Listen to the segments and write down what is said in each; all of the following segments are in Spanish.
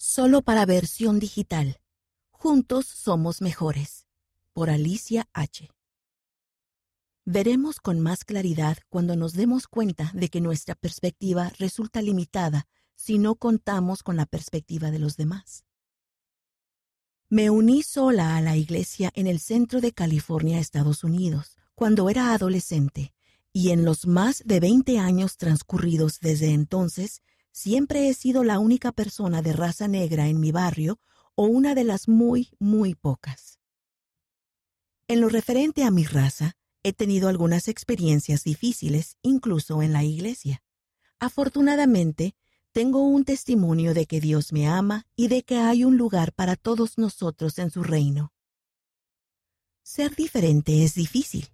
Solo para versión digital. Juntos somos mejores. Por Alicia H. Veremos con más claridad cuando nos demos cuenta de que nuestra perspectiva resulta limitada si no contamos con la perspectiva de los demás. Me uní sola a la iglesia en el centro de California, Estados Unidos, cuando era adolescente, y en los más de 20 años transcurridos desde entonces, siempre he sido la única persona de raza negra en mi barrio o una de las muy, muy pocas. En lo referente a mi raza, he tenido algunas experiencias difíciles, incluso en la iglesia. Afortunadamente, tengo un testimonio de que Dios me ama y de que hay un lugar para todos nosotros en su reino. Ser diferente es difícil.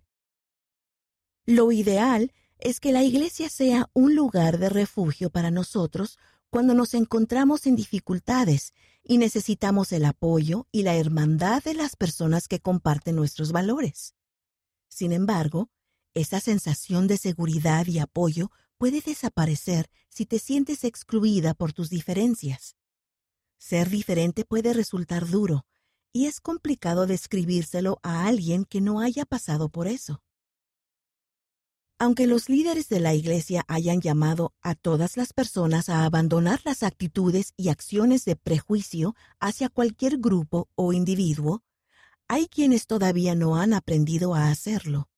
Lo ideal es que la iglesia sea un lugar de refugio para nosotros cuando nos encontramos en dificultades y necesitamos el apoyo y la hermandad de las personas que comparten nuestros valores. Sin embargo, esa sensación de seguridad y apoyo puede desaparecer si te sientes excluida por tus diferencias. Ser diferente puede resultar duro, y es complicado describírselo a alguien que no haya pasado por eso. Aunque los líderes de la Iglesia hayan llamado a todas las personas a abandonar las actitudes y acciones de prejuicio hacia cualquier grupo o individuo, hay quienes todavía no han aprendido a hacerlo.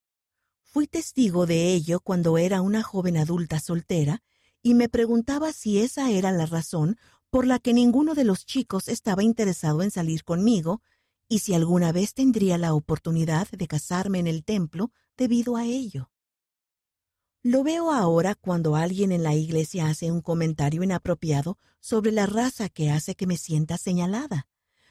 Fui testigo de ello cuando era una joven adulta soltera y me preguntaba si esa era la razón por la que ninguno de los chicos estaba interesado en salir conmigo y si alguna vez tendría la oportunidad de casarme en el templo debido a ello. Lo veo ahora cuando alguien en la iglesia hace un comentario inapropiado sobre la raza que hace que me sienta señalada,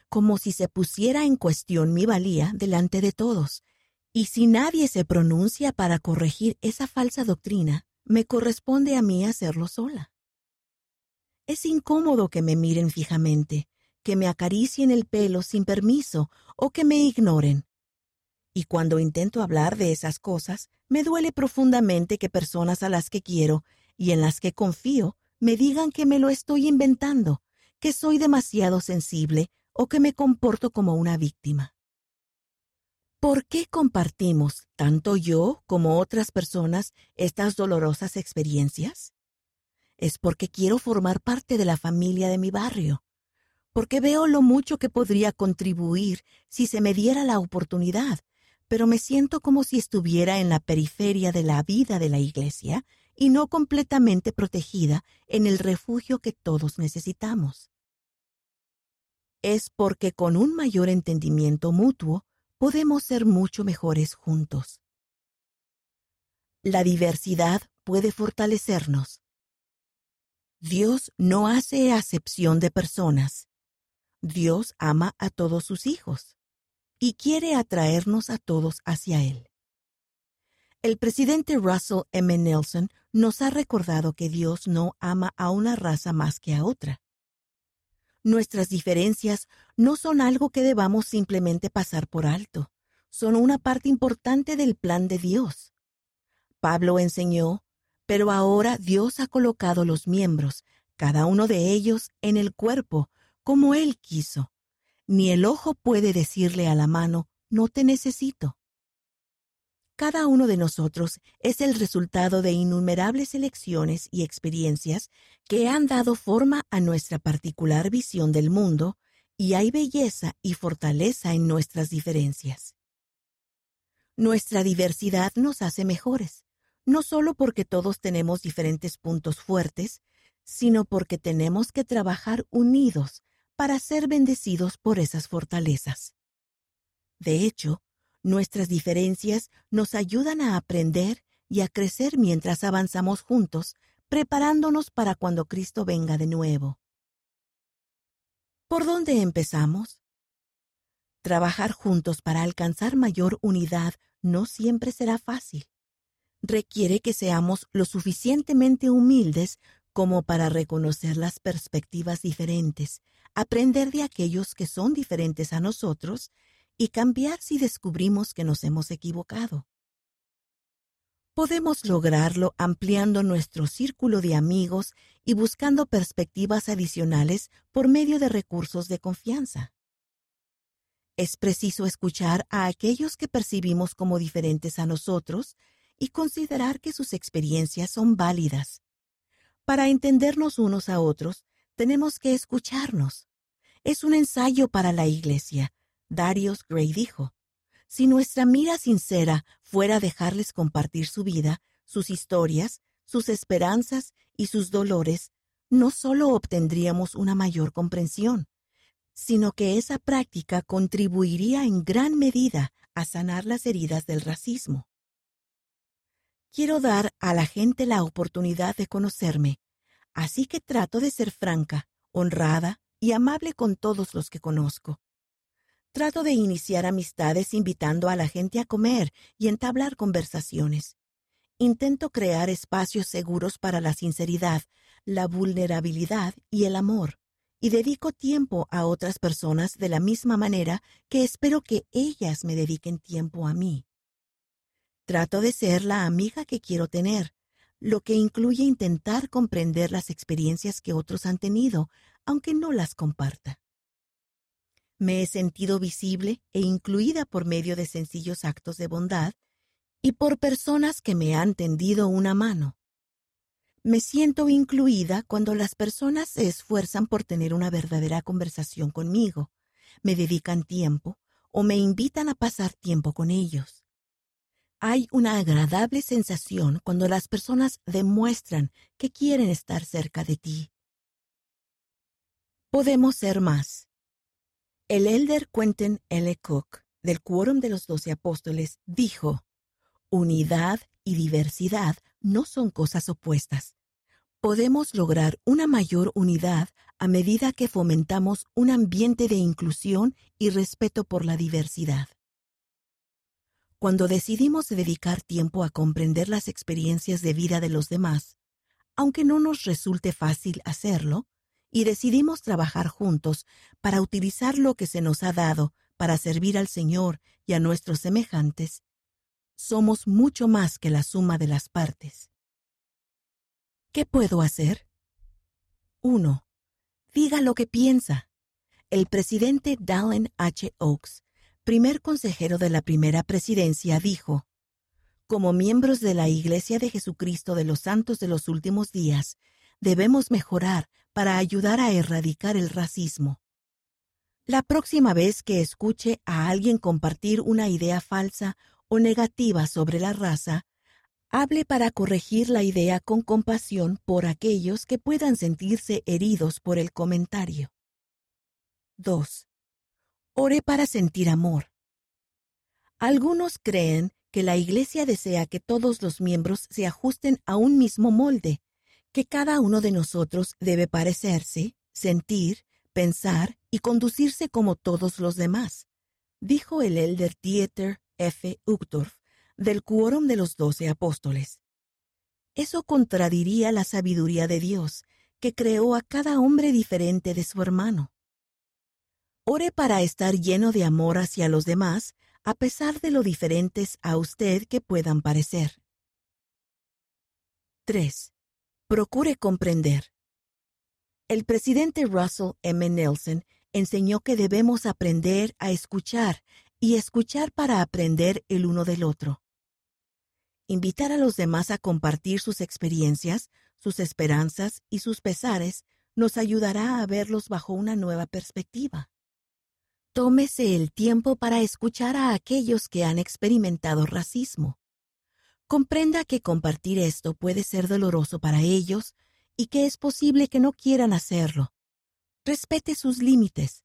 como si se pusiera en cuestión mi valía delante de todos. Y si nadie se pronuncia para corregir esa falsa doctrina, me corresponde a mí hacerlo sola. Es incómodo que me miren fijamente, que me acaricien el pelo sin permiso o que me ignoren, y cuando intento hablar de esas cosas, me duele profundamente que personas a las que quiero y en las que confío me digan que me lo estoy inventando, que soy demasiado sensible o que me comporto como una víctima. ¿Por qué compartimos, tanto yo como otras personas, estas dolorosas experiencias? Es porque quiero formar parte de la familia de mi barrio, porque veo lo mucho que podría contribuir si se me diera la oportunidad pero me siento como si estuviera en la periferia de la vida de la Iglesia y no completamente protegida en el refugio que todos necesitamos. Es porque con un mayor entendimiento mutuo podemos ser mucho mejores juntos. La diversidad puede fortalecernos. Dios no hace acepción de personas. Dios ama a todos sus hijos y quiere atraernos a todos hacia Él. El presidente Russell M. Nelson nos ha recordado que Dios no ama a una raza más que a otra. Nuestras diferencias no son algo que debamos simplemente pasar por alto, son una parte importante del plan de Dios. Pablo enseñó, pero ahora Dios ha colocado los miembros, cada uno de ellos, en el cuerpo, como Él quiso, ni el ojo puede decirle a la mano, no te necesito. Cada uno de nosotros es el resultado de innumerables elecciones y experiencias que han dado forma a nuestra particular visión del mundo, y hay belleza y fortaleza en nuestras diferencias. Nuestra diversidad nos hace mejores, no solo porque todos tenemos diferentes puntos fuertes, sino porque tenemos que trabajar unidos para ser bendecidos por esas fortalezas. De hecho, nuestras diferencias nos ayudan a aprender y a crecer mientras avanzamos juntos, preparándonos para cuando Cristo venga de nuevo. ¿Por dónde empezamos? Trabajar juntos para alcanzar mayor unidad no siempre será fácil. Requiere que seamos lo suficientemente humildes como para reconocer las perspectivas diferentes, aprender de aquellos que son diferentes a nosotros y cambiar si descubrimos que nos hemos equivocado. Podemos lograrlo ampliando nuestro círculo de amigos y buscando perspectivas adicionales por medio de recursos de confianza. Es preciso escuchar a aquellos que percibimos como diferentes a nosotros y considerar que sus experiencias son válidas. Para entendernos unos a otros, tenemos que escucharnos. Es un ensayo para la Iglesia. Darius Gray dijo, si nuestra mira sincera fuera dejarles compartir su vida, sus historias, sus esperanzas y sus dolores, no solo obtendríamos una mayor comprensión, sino que esa práctica contribuiría en gran medida a sanar las heridas del racismo. Quiero dar a la gente la oportunidad de conocerme, así que trato de ser franca, honrada y amable con todos los que conozco. Trato de iniciar amistades invitando a la gente a comer y entablar conversaciones. Intento crear espacios seguros para la sinceridad, la vulnerabilidad y el amor, y dedico tiempo a otras personas de la misma manera que espero que ellas me dediquen tiempo a mí. Trato de ser la amiga que quiero tener, lo que incluye intentar comprender las experiencias que otros han tenido, aunque no las comparta. Me he sentido visible e incluida por medio de sencillos actos de bondad y por personas que me han tendido una mano. Me siento incluida cuando las personas se esfuerzan por tener una verdadera conversación conmigo, me dedican tiempo o me invitan a pasar tiempo con ellos. Hay una agradable sensación cuando las personas demuestran que quieren estar cerca de ti. Podemos ser más. El elder Quentin L. Cook, del Quórum de los Doce Apóstoles, dijo, Unidad y diversidad no son cosas opuestas. Podemos lograr una mayor unidad a medida que fomentamos un ambiente de inclusión y respeto por la diversidad. Cuando decidimos dedicar tiempo a comprender las experiencias de vida de los demás, aunque no nos resulte fácil hacerlo, y decidimos trabajar juntos para utilizar lo que se nos ha dado para servir al Señor y a nuestros semejantes, somos mucho más que la suma de las partes. ¿Qué puedo hacer? 1. Diga lo que piensa. El presidente Dallin H. Oaks, primer consejero de la primera presidencia, dijo, Como miembros de la Iglesia de Jesucristo de los Santos de los Últimos Días, debemos mejorar para ayudar a erradicar el racismo. La próxima vez que escuche a alguien compartir una idea falsa o negativa sobre la raza, hable para corregir la idea con compasión por aquellos que puedan sentirse heridos por el comentario. 2. Ore para sentir amor. Algunos creen que la Iglesia desea que todos los miembros se ajusten a un mismo molde que cada uno de nosotros debe parecerse, sentir, pensar y conducirse como todos los demás, dijo el elder Dieter F. Uchtdorf del Quórum de los Doce Apóstoles. Eso contradiría la sabiduría de Dios, que creó a cada hombre diferente de su hermano. Ore para estar lleno de amor hacia los demás, a pesar de lo diferentes a usted que puedan parecer. 3. Procure comprender. El presidente Russell M. Nelson enseñó que debemos aprender a escuchar y escuchar para aprender el uno del otro. Invitar a los demás a compartir sus experiencias, sus esperanzas y sus pesares nos ayudará a verlos bajo una nueva perspectiva. Tómese el tiempo para escuchar a aquellos que han experimentado racismo. Comprenda que compartir esto puede ser doloroso para ellos y que es posible que no quieran hacerlo. Respete sus límites.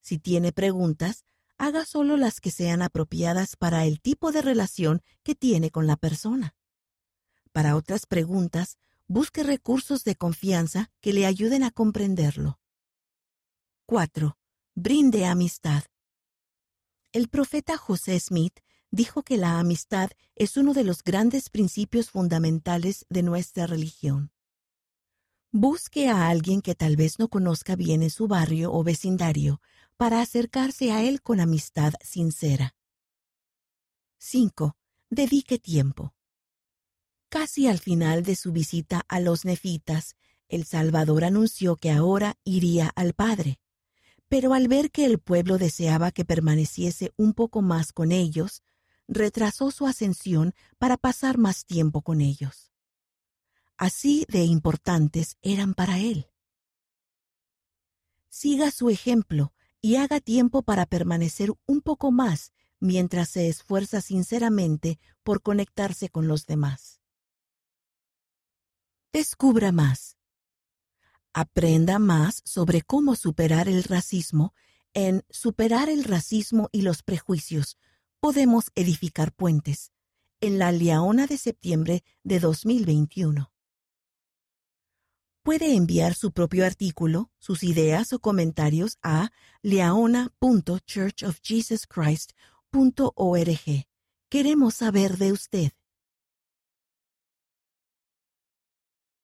Si tiene preguntas, haga solo las que sean apropiadas para el tipo de relación que tiene con la persona. Para otras preguntas, busque recursos de confianza que le ayuden a comprenderlo. 4. Brinde amistad. El profeta José Smith dijo que la amistad es uno de los grandes principios fundamentales de nuestra religión. Busque a alguien que tal vez no conozca bien en su barrio o vecindario para acercarse a él con amistad sincera. 5. Dedique tiempo. Casi al final de su visita a los nefitas, el Salvador anunció que ahora iría al Padre. Pero al ver que el pueblo deseaba que permaneciese un poco más con ellos, retrasó su ascensión para pasar más tiempo con ellos. Así de importantes eran para él. Siga su ejemplo y haga tiempo para permanecer un poco más mientras se esfuerza sinceramente por conectarse con los demás. Descubra más. Aprenda más sobre cómo superar el racismo en Superar el racismo y los prejuicios. Podemos edificar puentes en la Leona de septiembre de 2021. Puede enviar su propio artículo, sus ideas o comentarios a leona.churchofjesuschrist.org. Queremos saber de usted.